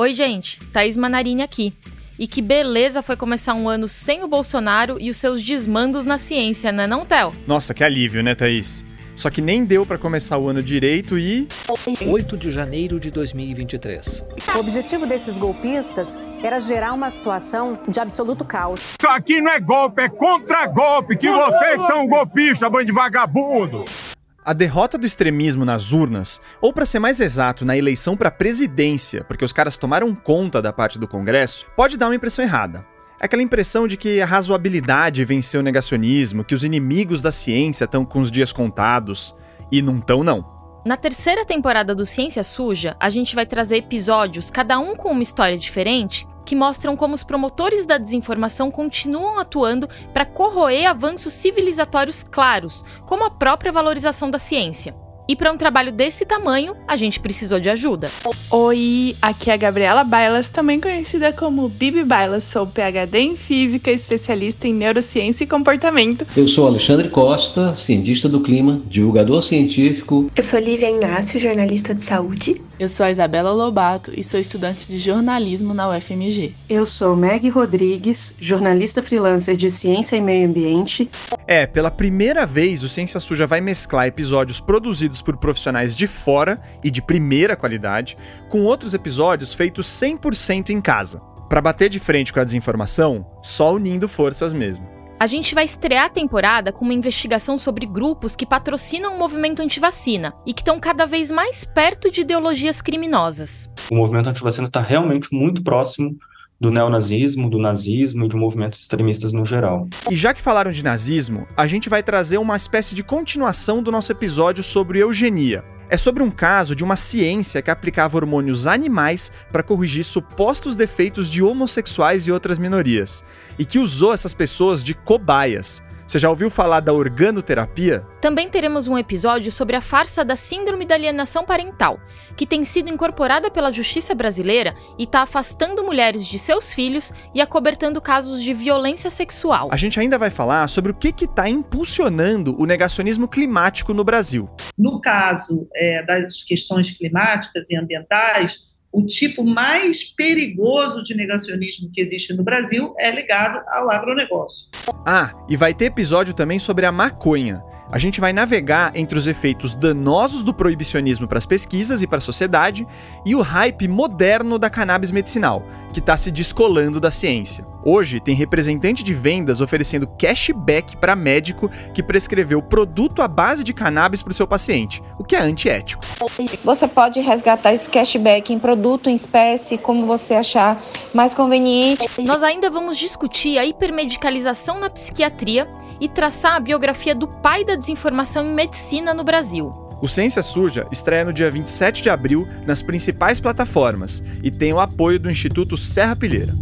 Oi, gente, Thaís Manarini aqui. E que beleza foi começar um ano sem o Bolsonaro e os seus desmandos na ciência, né não, Theo? Nossa, que alívio, né, Thaís? Só que nem deu para começar o ano direito e 8 de janeiro de 2023. O objetivo desses golpistas era gerar uma situação de absoluto caos. Isso aqui não é golpe, é contra-golpe, que vocês são golpistas, bando de vagabundo. A derrota do extremismo nas urnas, ou para ser mais exato, na eleição para presidência, porque os caras tomaram conta da parte do Congresso, pode dar uma impressão errada. É aquela impressão de que a razoabilidade venceu o negacionismo, que os inimigos da ciência estão com os dias contados, e não estão não. Na terceira temporada do Ciência Suja, a gente vai trazer episódios, cada um com uma história diferente, que mostram como os promotores da desinformação continuam atuando para corroer avanços civilizatórios claros, como a própria valorização da ciência. E para um trabalho desse tamanho, a gente precisou de ajuda. Oi, aqui é a Gabriela Bailas, também conhecida como Bibi Bailas. Sou PhD em Física, especialista em Neurociência e Comportamento. Eu sou Alexandre Costa, cientista do clima, divulgador científico. Eu sou Lívia Inácio, jornalista de saúde. Eu sou a Isabela Lobato e sou estudante de jornalismo na UFMG. Eu sou Meg Rodrigues, jornalista freelancer de ciência e meio ambiente. É, pela primeira vez o Ciência Suja vai mesclar episódios produzidos por profissionais de fora e de primeira qualidade com outros episódios feitos 100% em casa. Para bater de frente com a desinformação, só unindo forças mesmo. A gente vai estrear a temporada com uma investigação sobre grupos que patrocinam o movimento antivacina e que estão cada vez mais perto de ideologias criminosas. O movimento antivacina está realmente muito próximo do neonazismo, do nazismo e de movimentos extremistas no geral. E já que falaram de nazismo, a gente vai trazer uma espécie de continuação do nosso episódio sobre eugenia. É sobre um caso de uma ciência que aplicava hormônios animais para corrigir supostos defeitos de homossexuais e outras minorias, e que usou essas pessoas de cobaias. Você já ouviu falar da organoterapia? Também teremos um episódio sobre a farsa da Síndrome da Alienação Parental, que tem sido incorporada pela justiça brasileira e está afastando mulheres de seus filhos e acobertando casos de violência sexual. A gente ainda vai falar sobre o que está impulsionando o negacionismo climático no Brasil. No caso é, das questões climáticas e ambientais, o tipo mais perigoso de negacionismo que existe no Brasil é ligado ao agronegócio. Ah, e vai ter episódio também sobre a maconha. A gente vai navegar entre os efeitos danosos do proibicionismo para as pesquisas e para a sociedade e o hype moderno da cannabis medicinal, que está se descolando da ciência. Hoje, tem representante de vendas oferecendo cashback para médico que prescreveu produto à base de cannabis para o seu paciente, o que é antiético. Você pode resgatar esse cashback em produto, em espécie, como você achar mais conveniente. Nós ainda vamos discutir a hipermedicalização na psiquiatria e traçar a biografia do pai da desinformação em medicina no Brasil. O Ciência Suja estreia no dia 27 de abril nas principais plataformas e tem o apoio do Instituto Serra Pilheira.